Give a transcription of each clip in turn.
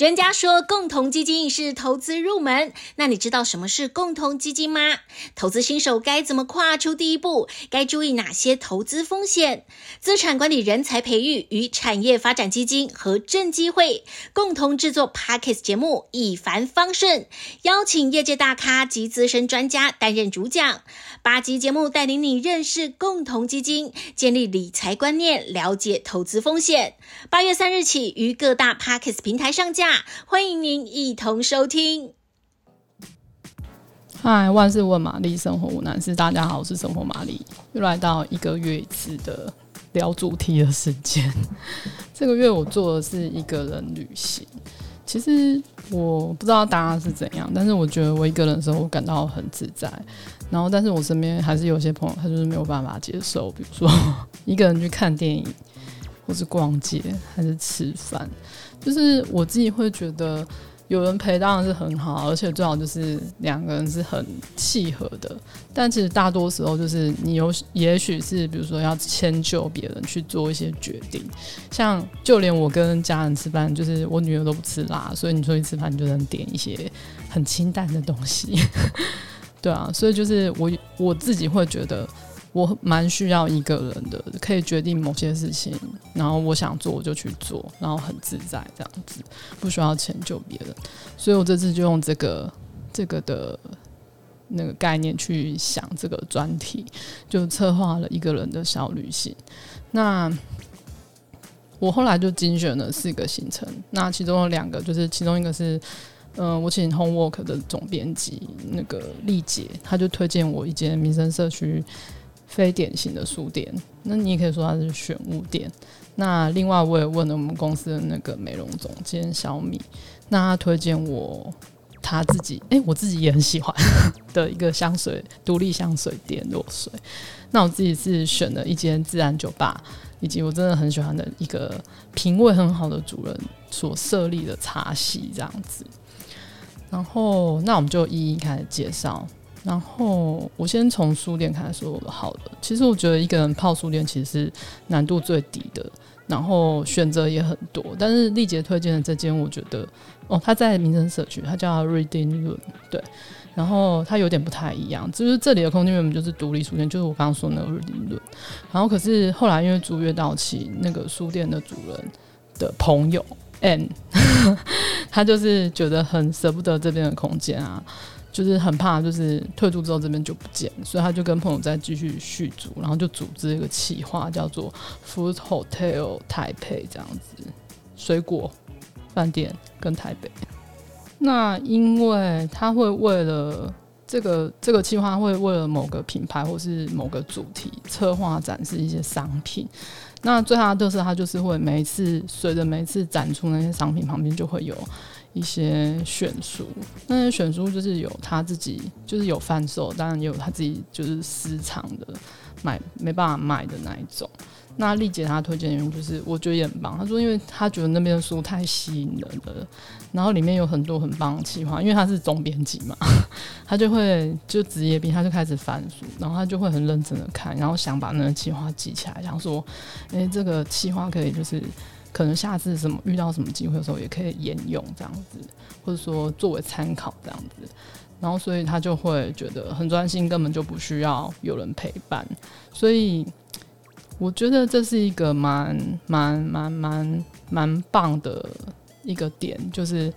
人家说共同基金是投资入门，那你知道什么是共同基金吗？投资新手该怎么跨出第一步？该注意哪些投资风险？资产管理人才培育与产业发展基金和正机会共同制作 Podcast 节目，一帆风顺，邀请业界大咖及资深专家担任主讲。八集节目带领你认识共同基金，建立理财观念，了解投资风险。八月三日起于各大 Podcast 平台上架。欢迎您一同收听。嗨，万事问玛丽，生活无难事。大家好，我是生活玛丽，又来到一个月一次的聊主题的时间。这个月我做的是一个人旅行。其实我不知道大家是怎样，但是我觉得我一个人的时候，我感到很自在。然后，但是我身边还是有些朋友，他就是没有办法接受，比如说 一个人去看电影，或是逛街，还是吃饭。就是我自己会觉得有人陪当然是很好，而且最好就是两个人是很契合的。但其实大多时候就是你有，也许是比如说要迁就别人去做一些决定。像就连我跟家人吃饭，就是我女儿都不吃辣，所以你出去吃饭你就能点一些很清淡的东西。对啊，所以就是我我自己会觉得。我蛮需要一个人的，可以决定某些事情，然后我想做我就去做，然后很自在这样子，不需要迁就别人。所以我这次就用这个这个的那个概念去想这个专题，就策划了一个人的小旅行。那我后来就精选了四个行程，那其中有两个就是其中一个是，嗯、我请 Homework 的总编辑那个丽姐，她就推荐我一间民生社区。非典型的书店，那你也可以说它是选物店。那另外我也问了我们公司的那个美容总监小米，那他推荐我他自己，哎、我自己也很喜欢 的一个香水独立香水店落水。那我自己是选了一间自然酒吧，以及我真的很喜欢的一个品味很好的主人所设立的茶席这样子。然后，那我们就一一开始介绍。然后我先从书店开始说好了。其实我觉得一个人泡书店其实是难度最低的，然后选择也很多。但是丽姐推荐的这间，我觉得哦，它在民生社区，它叫 Reading Room，对。然后它有点不太一样，就是这里的空间原本就是独立书店，就是我刚刚说那个 Reading Room。然后可是后来因为租约到期，那个书店的主人的朋友 N，他就是觉得很舍不得这边的空间啊。就是很怕，就是退租之后这边就不见，所以他就跟朋友再继续续租，然后就组织一个企划，叫做 Food Hotel 台北这样子，水果饭店跟台北。那因为他会为了这个这个企划，会为了某个品牌或是某个主题策划展示一些商品。那最大的特色，他就是会每一次随着每一次展出那些商品旁边就会有。一些选书，那些选书就是有他自己，就是有贩售，当然也有他自己就是私藏的，买没办法卖的那一种。那丽姐她推荐原因就是，我觉得也很棒。她说，因为她觉得那边的书太吸引人了，然后里面有很多很棒的企划，因为她是总编辑嘛，她就会就职业病，她就开始翻书，然后她就会很认真的看，然后想把那个企划记起来，想说，哎、这个企划可以就是。可能下次什么遇到什么机会的时候，也可以沿用这样子，或者说作为参考这样子。然后，所以他就会觉得很专心，根本就不需要有人陪伴。所以，我觉得这是一个蛮蛮蛮蛮蛮棒的一个点，就是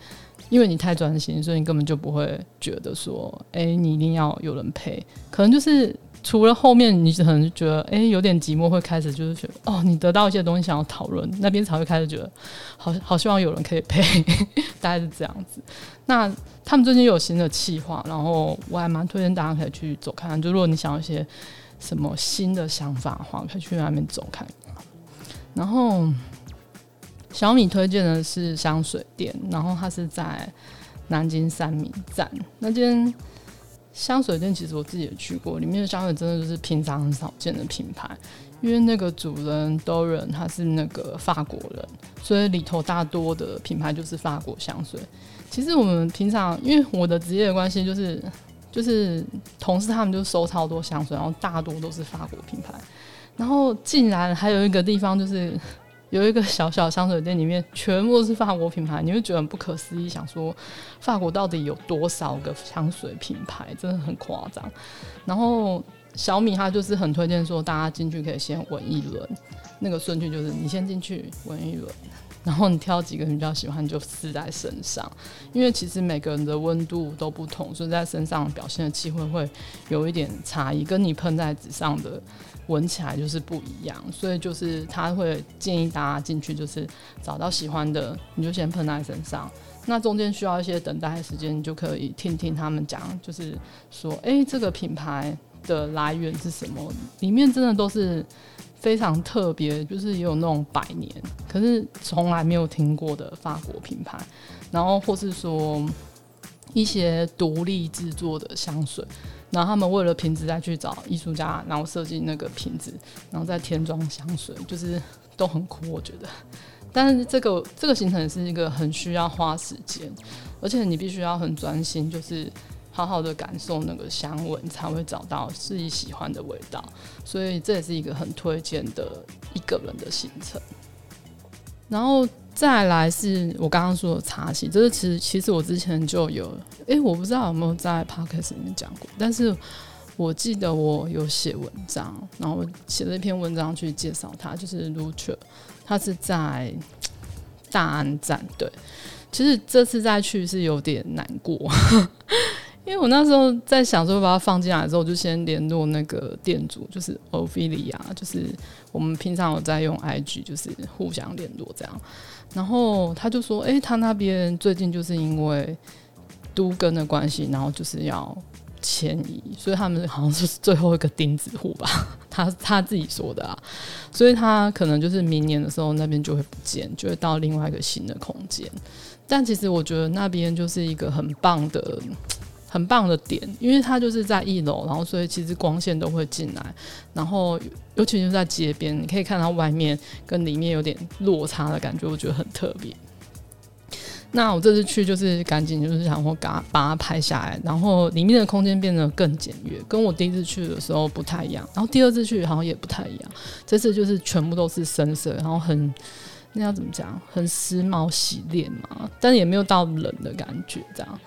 因为你太专心，所以你根本就不会觉得说，哎、你一定要有人陪。可能就是。除了后面，你可能觉得哎、有点寂寞，会开始就是觉得哦，你得到一些东西想要讨论，那边才会开始觉得好好希望有人可以陪，大概是这样子。那他们最近有新的企划，然后我还蛮推荐大家可以去走看看。就如果你想要一些什么新的想法的话，可以去那边走看。然后小米推荐的是香水店，然后它是在南京三民站那间。香水店其实我自己也去过，里面的香水真的就是平常很少见的品牌，因为那个主人 Doran 他是那个法国人，所以里头大多的品牌就是法国香水。其实我们平常因为我的职业关系，就是 就是同事他们就收超多香水，然后大多都是法国品牌，然后竟然还有一个地方就是有一个小小香水店，里面全部是法国品牌，你会觉得很不可思议，想说法国到底有多少个香水品牌，真的很夸张。然后小米它就是很推荐说，大家进去可以先闻一轮，那个顺序就是你先进去闻一轮。然后你挑几个你比较喜欢，就试在身上，因为其实每个人的温度都不同，所以在身上表现的气味会有一点差异，跟你喷在纸上的闻起来就是不一样。所以就是他会建议大家进去，就是找到喜欢的，你就先喷在身上。那中间需要一些等待的时间，你就可以听听他们讲，就是说，哎，这个品牌的来源是什么？里面真的都是。非常特别，就是也有那种百年，可是从来没有听过的法国品牌，然后或是说一些独立制作的香水，然后他们为了瓶子再去找艺术家，然后设计那个瓶子，然后再填装香水，就是都很酷，我觉得。但是这个这个行程是一个很需要花时间，而且你必须要很专心，就是。好好的感受那个香味，你才会找到自己喜欢的味道。所以这也是一个很推荐的一个人的行程。然后再来是我刚刚说的茶席，这是其实其实我之前就有，诶，我不知道有没有在 podcast 里面讲过，但是我记得我有写文章，然后写了一篇文章去介绍它，就是 Loutre，它是在大安站。对，其实这次再去是有点难过。因为我那时候在想说把它放进来之后，就先联络那个店主，就是 Ophelia，就是我们平常有在用 IG，就是互相联络这样。然后他就说，哎、他那边最近就是因为都更的关系，然后就是要迁移，所以他们好像是最后一个钉子户吧，他他自己说的啊。所以他可能就是明年的时候那边就会不见，就会到另外一个新的空间。但其实我觉得那边就是一个很棒的。很棒的点，因为它就是在一楼，然后所以其实光线都会进来，然后尤其是在街边，你可以看到外面跟里面有点落差的感觉，我觉得很特别。那我这次去就是赶紧就是想说把把它拍下来，然后里面的空间变得更简约，跟我第一次去的时候不太一样，然后第二次去好像也不太一样，这次就是全部都是深色，然后很那要怎么讲，很时髦洗练嘛，但也没有到冷的感觉这样。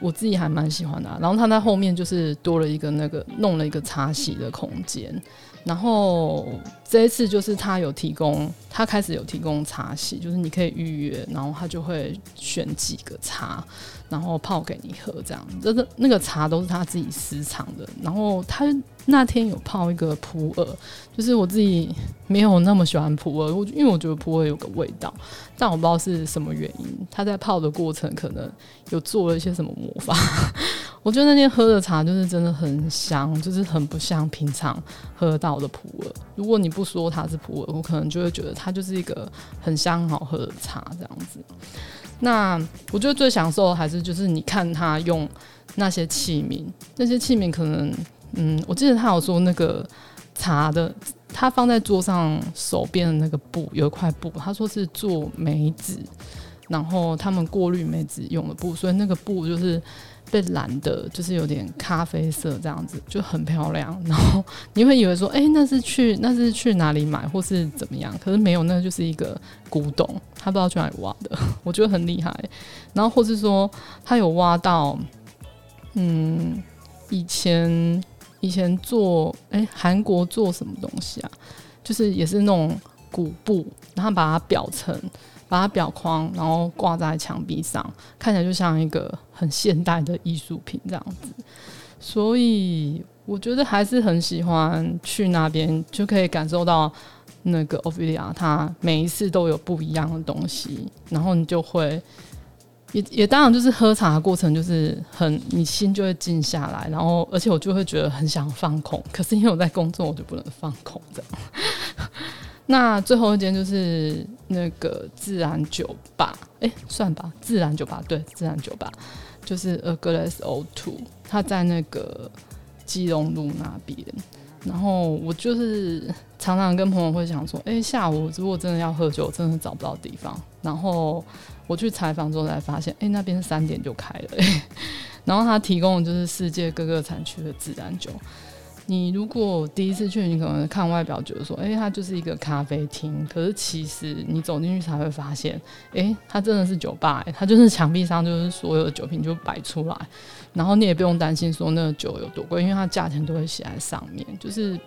我自己还蛮喜欢的，然后它在后面就是多了一个那个弄了一个茶洗的空间，然后这一次就是他有提供，他开始有提供茶席，就是你可以预约，然后他就会选几个茶。然后泡给你喝，这样，这个那个茶都是他自己私藏的。然后他那天有泡一个普洱，就是我自己没有那么喜欢普洱，我因为我觉得普洱有个味道，但我不知道是什么原因。他在泡的过程可能有做了一些什么魔法。我觉得那天喝的茶就是真的很香，就是很不像平常喝到的普洱。如果你不说它是普洱，我可能就会觉得它就是一个很香好喝的茶这样子。那我觉得最享受的还是就是你看他用那些器皿，那些器皿可能，嗯，我记得他有说那个茶的，他放在桌上手边的那个布有一块布，他说是做梅子，然后他们过滤梅子用的布，所以那个布就是。被染的，就是有点咖啡色这样子，就很漂亮。然后你会以为说，哎、那是去那是去哪里买，或是怎么样？可是没有，那就是一个古董，他不知道去哪里挖的，我觉得很厉害。然后或是说，他有挖到，嗯，以前以前做，哎、韩国做什么东西啊？就是也是那种古布，然后把它裱成。把它裱框，然后挂在墙壁上，看起来就像一个很现代的艺术品这样子。所以我觉得还是很喜欢去那边，就可以感受到那个 Ophelia，它每一次都有不一样的东西，然后你就会也也当然就是喝茶的过程就是很你心就会静下来，然后而且我就会觉得很想放空，可是因为我在工作，我就不能放空这样。那最后一间就是那个自然酒吧，哎、算吧，自然酒吧，对，自然酒吧就是 A Glass O Two，它在那个基隆路那边。然后我就是常常跟朋友会想说，哎、下午如果真的要喝酒，真的找不到地方。然后我去采访之后才发现，哎、那边三点就开了、欸。然后他提供的就是世界各个产区的自然酒。你如果第一次去，你可能看外表觉得说，哎、它就是一个咖啡厅。可是其实你走进去才会发现，哎、它真的是酒吧、欸。它就是墙壁上就是所有的酒瓶就摆出来，然后你也不用担心说那个酒有多贵，因为它价钱都会写在上面。就是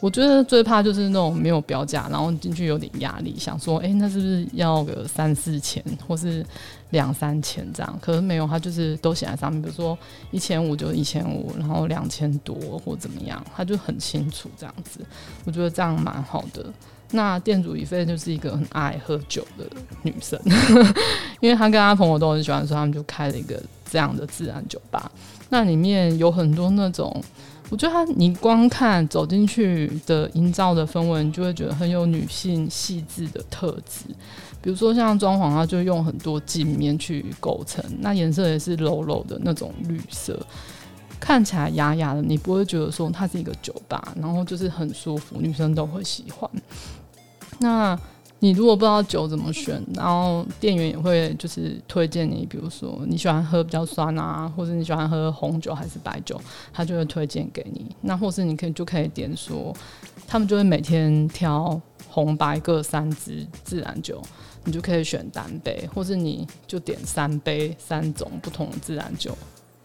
我觉得最怕就是那种没有标价，然后进去有点压力，想说，哎、那是不是要个三四千，或是？两三千这样，可是没有，它就是都写在上面。比如说一千五就一千五，然后两千多或怎么样，他就很清楚这样子。我觉得这样蛮好的。那店主伊菲就是一个很爱喝酒的女生，因为她跟她朋友都很喜欢，所以他们就开了一个这样的自然酒吧。那里面有很多那种，我觉得它你光看走进去的营造的氛围，你就会觉得很有女性细致的特质。比如说像装潢，它就用很多镜面去构成，那颜色也是柔柔的那种绿色，看起来雅雅的，你不会觉得说它是一个酒吧，然后就是很舒服，女生都会喜欢。那你如果不知道酒怎么选，然后店员也会就是推荐你，比如说你喜欢喝比较酸啊，或者你喜欢喝红酒还是白酒，他就会推荐给你。那或是你可以就可以点说，他们就会每天挑红白各三支自然酒。你就可以选单杯，或是你就点三杯三种不同的自然酒，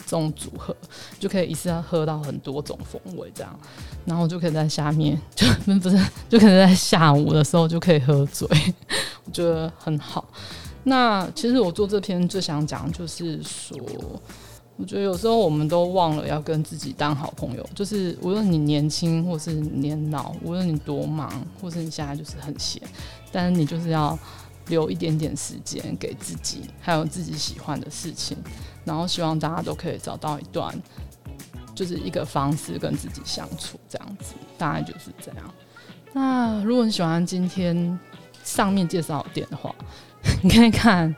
这种组合就可以一次要喝到很多种风味，这样，然后就可以在下面 就不是就可以在下午的时候就可以喝醉，我觉得很好。那其实我做这篇最想讲就是说，我觉得有时候我们都忘了要跟自己当好朋友，就是无论你年轻或是年老，无论你多忙，或是你现在就是很闲，但是你就是要。留一点点时间给自己，还有自己喜欢的事情，然后希望大家都可以找到一段，就是一个方式跟自己相处，这样子，大概就是这样。那如果你喜欢今天上面介绍的店的话，你可以看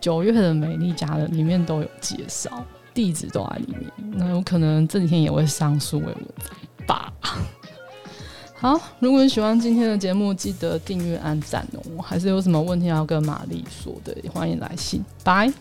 九月的美丽家人里面都有介绍，地址都在里面。那有可能这几天也会上书为文章吧。好，如果你喜欢今天的节目，记得订阅、按赞哦。还是有什么问题要跟玛丽说的，也欢迎来信。拜。